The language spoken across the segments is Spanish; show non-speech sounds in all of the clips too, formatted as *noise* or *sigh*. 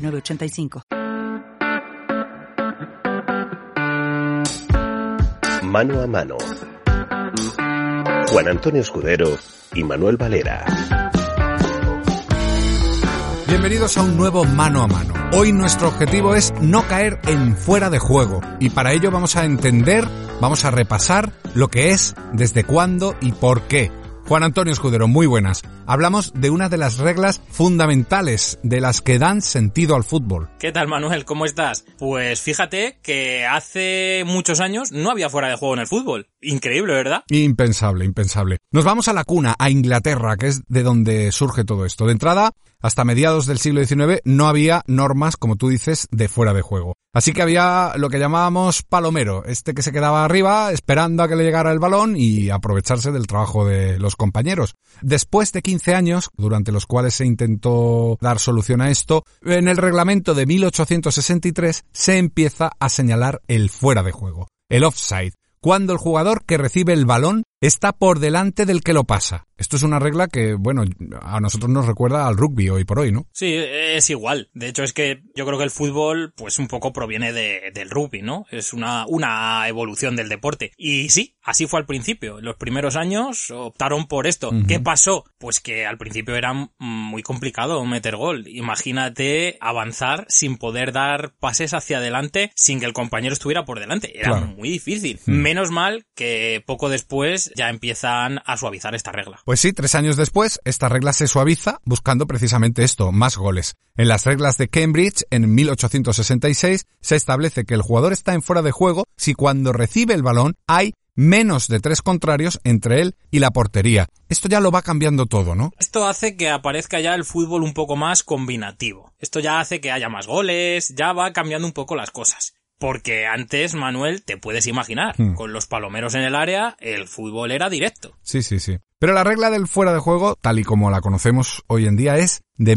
906985. Mano a mano. Juan Antonio Escudero y Manuel Valera. Bienvenidos a un nuevo mano a mano. Hoy nuestro objetivo es no caer en fuera de juego y para ello vamos a entender, vamos a repasar lo que es, desde cuándo y por qué. Juan Antonio Escudero, muy buenas. Hablamos de una de las reglas fundamentales de las que dan sentido al fútbol. ¿Qué tal Manuel? ¿Cómo estás? Pues fíjate que hace muchos años no había fuera de juego en el fútbol. Increíble, ¿verdad? Impensable, impensable. Nos vamos a la cuna, a Inglaterra, que es de donde surge todo esto. De entrada, hasta mediados del siglo XIX no había normas, como tú dices, de fuera de juego. Así que había lo que llamábamos palomero, este que se quedaba arriba esperando a que le llegara el balón y aprovecharse del trabajo de los compañeros. Después de 15 años, durante los cuales se intentó dar solución a esto, en el reglamento de 1863 se empieza a señalar el fuera de juego, el offside, cuando el jugador que recibe el balón está por delante del que lo pasa. Esto es una regla que, bueno, a nosotros nos recuerda al rugby hoy por hoy, ¿no? Sí, es igual. De hecho, es que yo creo que el fútbol, pues un poco proviene de, del rugby, ¿no? Es una, una evolución del deporte. Y sí, así fue al principio. En los primeros años optaron por esto. ¿Qué pasó? Pues que al principio era muy complicado meter gol. Imagínate avanzar sin poder dar pases hacia adelante sin que el compañero estuviera por delante. Era Claro. muy difícil. Menos mal que poco después ya empiezan a suavizar esta regla. Pues sí, tres años después, esta regla se suaviza buscando precisamente esto, más goles. En las reglas de Cambridge, en 1866, se establece que el jugador está en fuera de juego si cuando recibe el balón hay menos de tres contrarios entre él y la portería. Esto ya lo va cambiando todo, ¿no? Esto hace que aparezca ya el fútbol un poco más combinativo. Esto ya hace que haya más goles, ya va cambiando un poco las cosas. Porque antes, Manuel, te puedes imaginar, Hmm. con los palomeros en el área, el fútbol era directo. Sí, sí, sí. Pero la regla del fuera de juego, tal y como la conocemos hoy en día, es de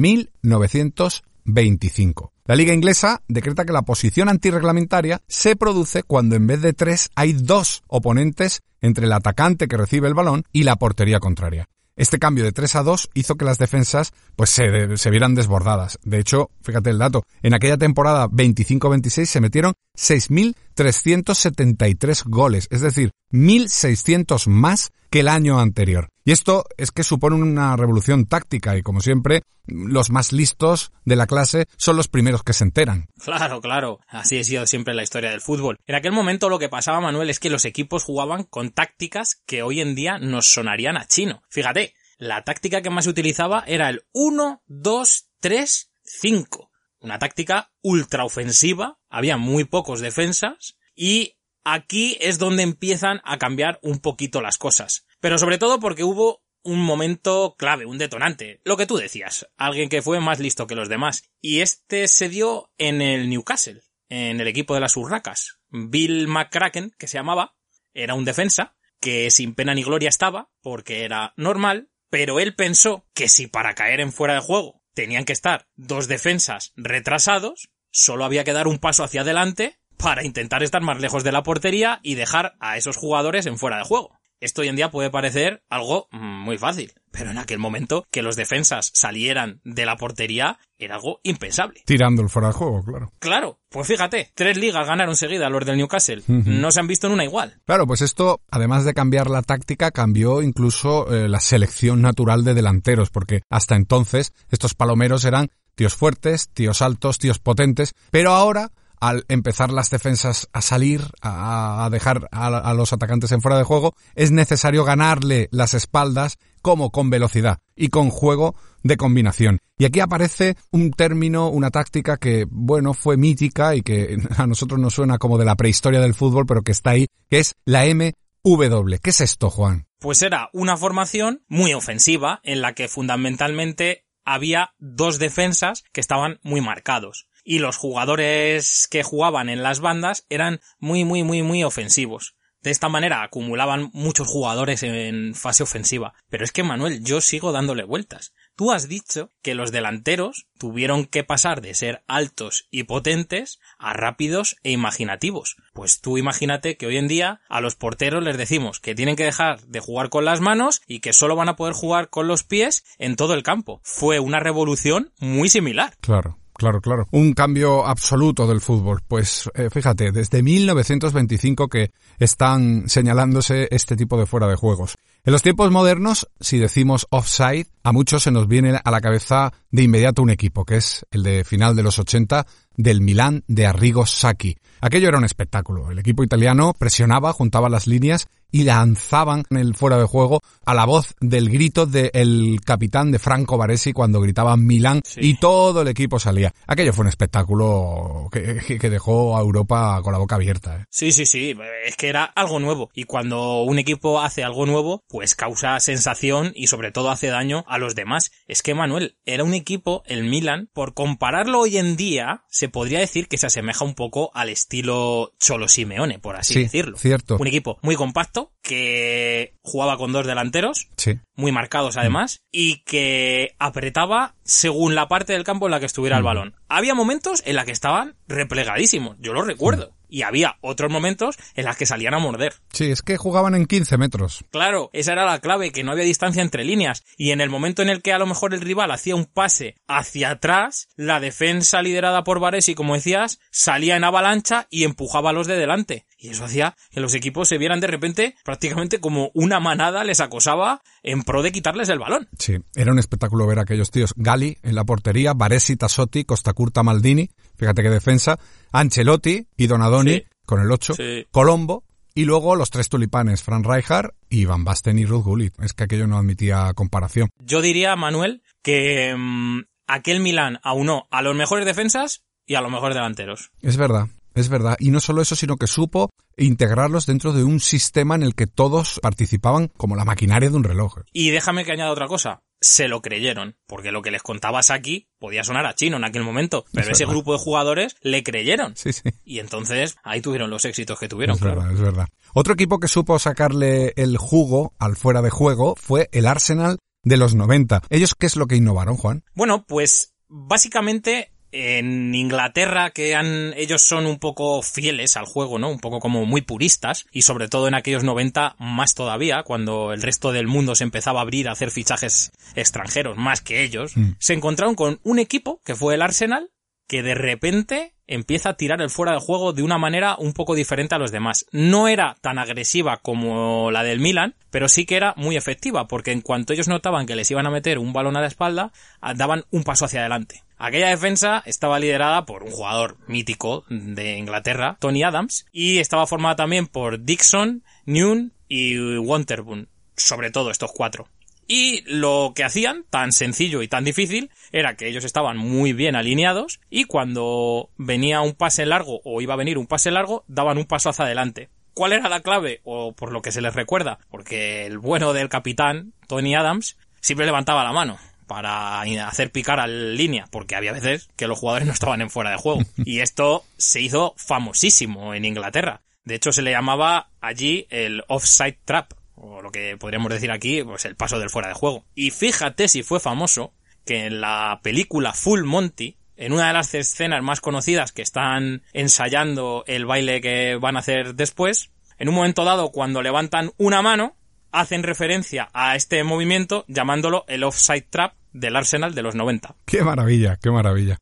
1925. La Liga Inglesa decreta que la posición antirreglamentaria se produce cuando en vez de tres hay dos oponentes entre el atacante que recibe el balón y la portería contraria. Este cambio de 3 a 2 hizo que las defensas pues se, se vieran desbordadas. De hecho, fíjate el dato, en aquella temporada 25-26 se metieron 6.373 goles, es decir, 1.600 más que el año anterior. Y esto es que supone una revolución táctica y como siempre, los más listos de la clase son los primeros que se enteran. Claro, claro. Así ha sido siempre la historia del fútbol. En aquel momento lo que pasaba, Manuel, es que los equipos jugaban con tácticas que hoy en día nos sonarían a chino. Fíjate, la táctica que más se utilizaba era el 1, 2, 3, 5. Una táctica ultra ofensiva, había muy pocos defensas y aquí es donde empiezan a cambiar un poquito las cosas. Pero sobre todo porque hubo un momento clave, un detonante. Lo que tú decías, alguien que fue más listo que los demás. Y este se dio en el Newcastle, en el equipo de las Urracas. Bill McCracken, que se llamaba, era un defensa, que sin pena ni gloria estaba, porque era normal, pero él pensó que si para caer en fuera de juego tenían que estar dos defensas retrasados, solo había que dar un paso hacia adelante para intentar estar más lejos de la portería y dejar a esos jugadores en fuera de juego. Esto hoy en día puede parecer algo mm, muy fácil, pero en aquel momento que los defensas salieran de la portería era algo impensable. Tirando el fuera de juego, claro. Claro, pues fíjate, tres ligas ganaron seguida los del Newcastle. No se han visto en una igual. Claro, pues esto, además de cambiar la táctica, cambió incluso eh, la selección natural de delanteros, porque hasta entonces estos palomeros eran tíos fuertes, tíos altos, tíos potentes, pero ahora al empezar las defensas a salir, a, dejar a, a, los atacantes en fuera de juego, es necesario ganarle las espaldas como con velocidad y con juego de combinación. Y aquí aparece un término, una táctica que, bueno, fue mítica y que *laughs* a nosotros nos suena como de la prehistoria del fútbol, pero que está ahí, que es la MW. ¿Qué es esto, Juan? Pues era una formación muy ofensiva en la que fundamentalmente había dos defensas que estaban muy marcados. Y los jugadores que jugaban en las bandas eran muy, muy, muy, muy ofensivos. De esta manera acumulaban muchos jugadores en fase ofensiva. Pero es que Manuel, yo sigo dándole vueltas. Tú has dicho que los delanteros tuvieron que pasar de ser altos y potentes a rápidos e imaginativos. Pues tú imagínate que hoy en día a los porteros les decimos que tienen que dejar de jugar con las manos y que solo van a poder jugar con los pies en todo el campo. Fue una revolución muy similar. Claro. Claro, claro. Un cambio absoluto del fútbol. Pues eh, fíjate, desde 1925 que están señalándose este tipo de fuera de juegos. En los tiempos modernos, si decimos offside, a muchos se nos viene a la cabeza de inmediato un equipo, que es el de final de los 80 del Milán de Arrigo Sacchi. Aquello era un espectáculo. El equipo italiano presionaba, juntaba las líneas y lanzaban en el fuera de juego a la voz del grito del capitán de Franco Baresi cuando gritaba Milán y todo el equipo salía. Aquello fue un espectáculo que, que dejó a Europa con la boca abierta. ¿eh? Sí, sí, sí, es que era algo nuevo y cuando un equipo hace algo nuevo, pues causa sensación y sobre todo hace daño a los demás. Es que Manuel era un equipo, el Milan, por compararlo hoy en día, se podría decir que se asemeja un poco al estilo Cholo Simeone, por así Sí, decirlo. cierto. Un equipo muy compacto, que jugaba con dos delanteros, Sí. muy marcados además, y que apretaba según la parte del campo en la que estuviera el balón. Había momentos en la que estaban replegadísimos, yo lo recuerdo. Y había otros momentos en las que salían a morder. Sí, es que jugaban en 15 metros. Claro, esa era la clave, que no había distancia entre líneas. Y en el momento en el que a lo mejor el rival hacía un pase hacia atrás, la defensa liderada por Varesi, como decías, salía en avalancha y empujaba a los de delante. Y eso hacía que los equipos se vieran de repente prácticamente como una manada les acosaba en pro de quitarles el balón. Sí, era un espectáculo ver a aquellos tíos. Gali en la portería, Baresi, Tassotti, Costacurta, Maldini, fíjate qué defensa, Ancelotti y Donadoni Sí. con el 8, Sí. Colombo y luego los tres tulipanes, Fran Rijkaard y Van Basten y Ruud Gullit. Es que aquello no admitía comparación. Yo diría, Manuel, que mm, aquel Milán aunó a los mejores defensas y a los mejores delanteros. Es verdad, es verdad. Y no solo eso, sino que supo integrarlos dentro de un sistema en el que todos participaban como la maquinaria de un reloj. Y déjame que añada otra cosa. Se lo creyeron, porque lo que les contabas aquí podía sonar a chino en aquel momento, pero Es ese verdad. grupo de jugadores le creyeron. Sí, sí. Y entonces ahí tuvieron los éxitos que tuvieron, es claro. verdad, es verdad. Otro equipo que supo sacarle el jugo al fuera de juego fue el Arsenal de los 90. ¿Ellos qué es lo que innovaron, Juan? Bueno, pues básicamente en Inglaterra que han, ellos son un poco fieles al juego, ¿no? Un poco como muy puristas y sobre todo en aquellos 90 más todavía, cuando el resto del mundo se empezaba a abrir a hacer fichajes extranjeros más que ellos, Mm. se encontraron con un equipo que fue el Arsenal que de repente empieza a tirar el fuera de juego de una manera un poco diferente a los demás. No era tan agresiva como la del Milan, pero sí que era muy efectiva, porque en cuanto ellos notaban que les iban a meter un balón a la espalda, daban un paso hacia adelante. Aquella defensa estaba liderada por un jugador mítico de Inglaterra, Tony Adams, y estaba formada también por Dixon, Newton y Winterburn, sobre todo estos cuatro. Y lo que hacían, tan sencillo y tan difícil, era que ellos estaban muy bien alineados y cuando venía un pase largo o iba a venir un pase largo, daban un paso hacia adelante. ¿Cuál era la clave? O por lo que se les recuerda, porque el bueno del capitán, Tony Adams, siempre levantaba la mano para hacer picar a la línea, porque había veces que los jugadores no estaban en fuera de juego. *laughs* Y esto se hizo famosísimo en Inglaterra. De hecho, se le llamaba allí el offside trap, o lo que podríamos decir aquí, pues el paso del fuera de juego. Y fíjate si fue famoso que en la película Full Monty, en una de las escenas más conocidas que están ensayando el baile que van a hacer después, en un momento dado cuando levantan una mano, hacen referencia a este movimiento llamándolo el offside trap del Arsenal de los 90. *laughs* Qué maravilla, qué maravilla.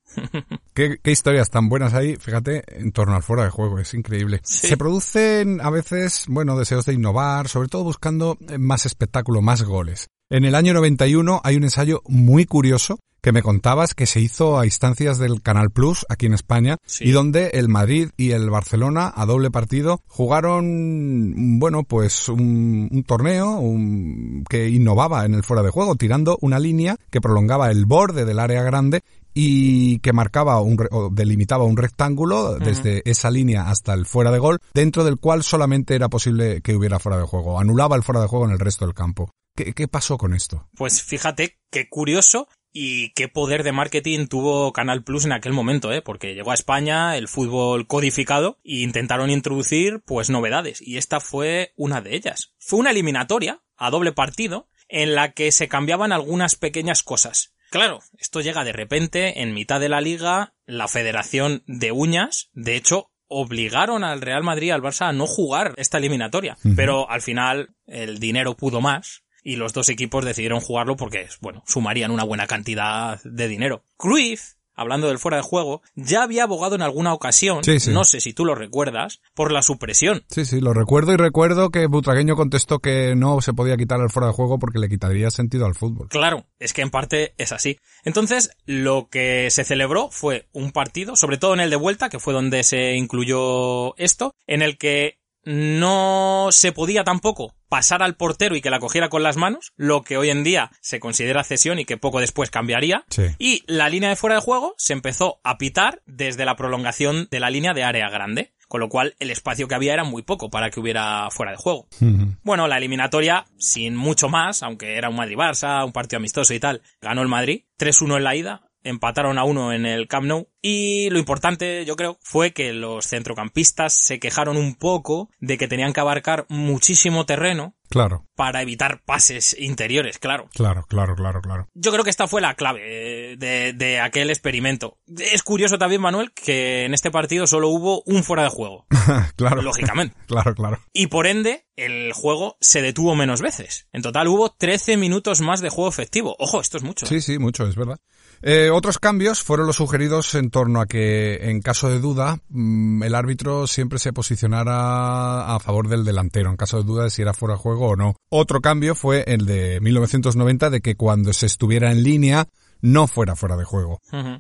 qué, qué historias tan buenas hay, fíjate, en torno al fuera de juego, es increíble. Sí. Se producen a veces, bueno, deseos de innovar, sobre todo buscando eh, más espectáculo, más goles. En el año 91 hay un ensayo muy curioso que me contabas que se hizo a instancias del Canal Plus aquí en España Sí. y donde el Madrid y el Barcelona a doble partido jugaron, bueno, pues un, un torneo un- que innovaba en el fuera de juego, tirando una línea que prolongaba el borde del área grande y que marcaba un, o delimitaba un rectángulo desde esa línea hasta el fuera de gol, dentro del cual solamente era posible que hubiera fuera de juego. Anulaba el fuera de juego en el resto del campo. ¿Qué, qué pasó con esto? Pues fíjate qué curioso Y qué poder de marketing tuvo Canal Plus en aquel momento, ¿eh? Porque llegó a España el fútbol codificado e intentaron introducir, pues, novedades. Y esta fue una de ellas. Fue una eliminatoria a doble partido en la que se cambiaban algunas pequeñas cosas. Claro, esto llega de repente, en mitad de la liga, la Federación de Uñas, de hecho, obligaron al Real Madrid y al Barça a no jugar esta eliminatoria. Pero al final, el dinero pudo más y los dos equipos decidieron jugarlo porque, bueno, sumarían una buena cantidad de dinero. Cruyff, hablando del fuera de juego, ya había abogado en alguna ocasión, Sí, sí. no sé si tú lo recuerdas, por la supresión. Sí, sí, lo recuerdo y recuerdo que Butragueño contestó que no se podía quitar el fuera de juego porque le quitaría sentido al fútbol. Claro, es que en parte es así. Entonces, lo que se celebró fue un partido, sobre todo en el de vuelta, que fue donde se incluyó esto, en el que no se podía tampoco pasar al portero y que la cogiera con las manos, lo que hoy en día se considera cesión y que poco después cambiaría. Sí. Y la línea de fuera de juego se empezó a pitar desde la prolongación de la línea de área grande, con lo cual el espacio que había era muy poco para que hubiera fuera de juego. Bueno, la eliminatoria, sin mucho más, aunque era un Madrid-Barça, un partido amistoso y tal, ganó el Madrid, 3-1 en la ida, empataron a uno en el Camp Nou, y lo importante, yo creo, fue que los centrocampistas se quejaron un poco de que tenían que abarcar muchísimo terreno Claro, para evitar pases interiores, claro. claro, claro, claro, claro. Yo creo que esta fue la clave eh, de, de aquel experimento. Es curioso también, Manuel, que en este partido solo hubo un fuera de juego, *laughs* claro. lógicamente. *laughs* Claro, claro. Y por ende, el juego se detuvo menos veces. En total hubo 13 minutos más de juego efectivo. Ojo, esto es mucho. Sí, sí, mucho, es verdad. Eh, otros cambios fueron los sugeridos en torno a que, en caso de duda, mm, el árbitro siempre se posicionara a favor del delantero, en caso de duda de si era fuera de juego o no. Otro cambio fue el de 1990, de que cuando se estuviera en línea, no fuera fuera de juego.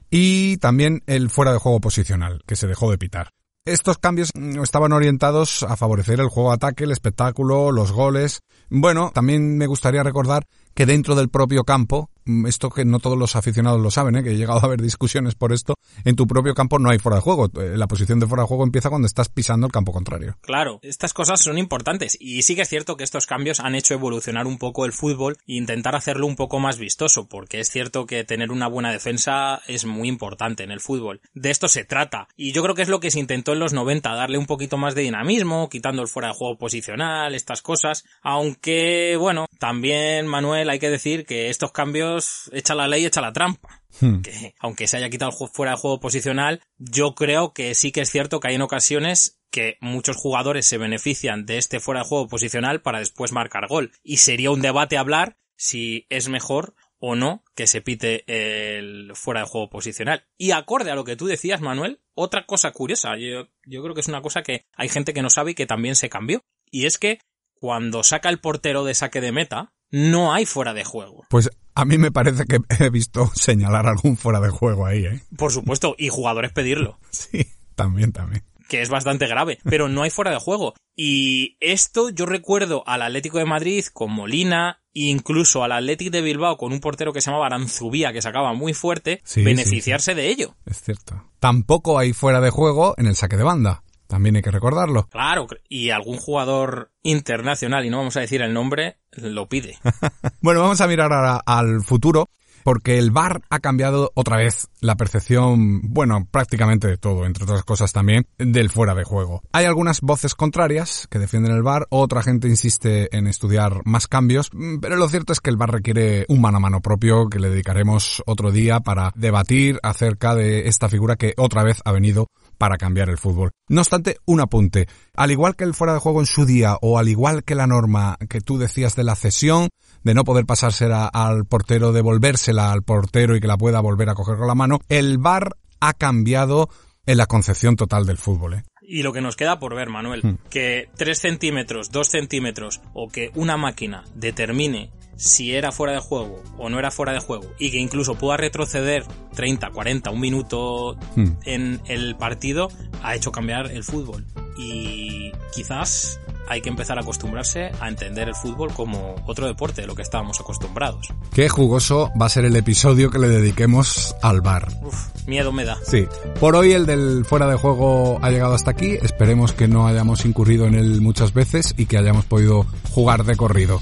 Y también el fuera de juego posicional, que se dejó de pitar. Estos cambios mm, estaban orientados a favorecer el juego de ataque, el espectáculo, los goles. Bueno, también me gustaría recordar que dentro del propio campo, esto que no todos los aficionados lo saben, ¿eh? que he llegado a haber discusiones por esto, en tu propio campo no hay fuera de juego. Eh, La posición de fuera de juego empieza cuando estás pisando el campo contrario. Claro, estas cosas son importantes y sí que es cierto que estos cambios han hecho evolucionar un poco el fútbol e intentar hacerlo un poco más vistoso, porque es cierto que tener una buena defensa es muy importante en el fútbol. De esto se trata y yo creo que es lo que se intentó en los 90, darle un poquito más de dinamismo, quitando el fuera de juego posicional, estas cosas, aunque bueno, también Manuel hay que decir que estos cambios echa la ley, echa la trampa Hmm. que aunque se haya quitado fuera de juego posicional, yo creo que sí que es cierto que hay en ocasiones que muchos jugadores se benefician de este fuera de juego posicional para después marcar gol. Y sería un debate hablar si es mejor o no que se pite el fuera de juego posicional. Y acorde a lo que tú decías, Manuel, otra cosa curiosa, yo, yo creo que es una cosa que hay gente que no sabe y que también se cambió. Y es que cuando saca el portero de saque de meta, no hay fuera de juego. Pues a mí me parece que he visto señalar algún fuera de juego ahí, ¿eh? Por supuesto, y jugadores pedirlo. *laughs* Sí, también, también. que es bastante grave, pero no hay fuera de juego. Y esto yo recuerdo al Atlético de Madrid con Molina, e incluso al Atlético de Bilbao con un portero que se llamaba Aranzubía, que sacaba muy fuerte, Sí, beneficiarse de ello. Es cierto. Tampoco hay fuera de juego en el saque de banda. También hay que recordarlo. Claro, y algún jugador internacional, y no vamos a decir el nombre, lo pide. *laughs* Bueno, vamos a mirar ahora al futuro, porque el VAR ha cambiado otra vez la percepción, bueno, prácticamente de todo, entre otras cosas también, del fuera de juego. Hay algunas voces contrarias que defienden el VAR, otra gente insiste en estudiar más cambios, mm, pero lo cierto es que el VAR requiere un mano a mano propio que le dedicaremos otro día para debatir acerca de esta figura que otra vez ha venido para cambiar el fútbol. No obstante, un apunte. Al igual que el fuera de juego en su día, o al igual que la norma que tú decías de la cesión, de no poder pasársela al portero, devolvérsela al portero y que la pueda volver a coger con la mano, el VAR ha cambiado en la concepción total del fútbol. ¿eh? Y lo que nos queda por ver, Manuel, Hmm. que 3 centímetros, 2 centímetros, o que una máquina determine si era fuera de juego o no era fuera de juego, y que incluso pueda retroceder 30, 40, un minuto Hmm. en el partido, ha hecho cambiar el fútbol. Y quizás hay que empezar a acostumbrarse a entender el fútbol como otro deporte de lo que estábamos acostumbrados. Qué jugoso va a ser el episodio que le dediquemos al VAR. Uf, miedo me da. Sí, por hoy el del fuera de juego ha llegado hasta aquí. Esperemos que no hayamos incurrido en él muchas veces y que hayamos podido jugar de corrido.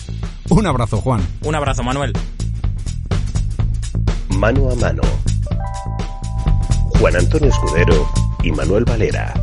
Un abrazo, Juan. Un abrazo, Manuel. Mano a mano. Juan Antonio Escudero y Manuel Valera.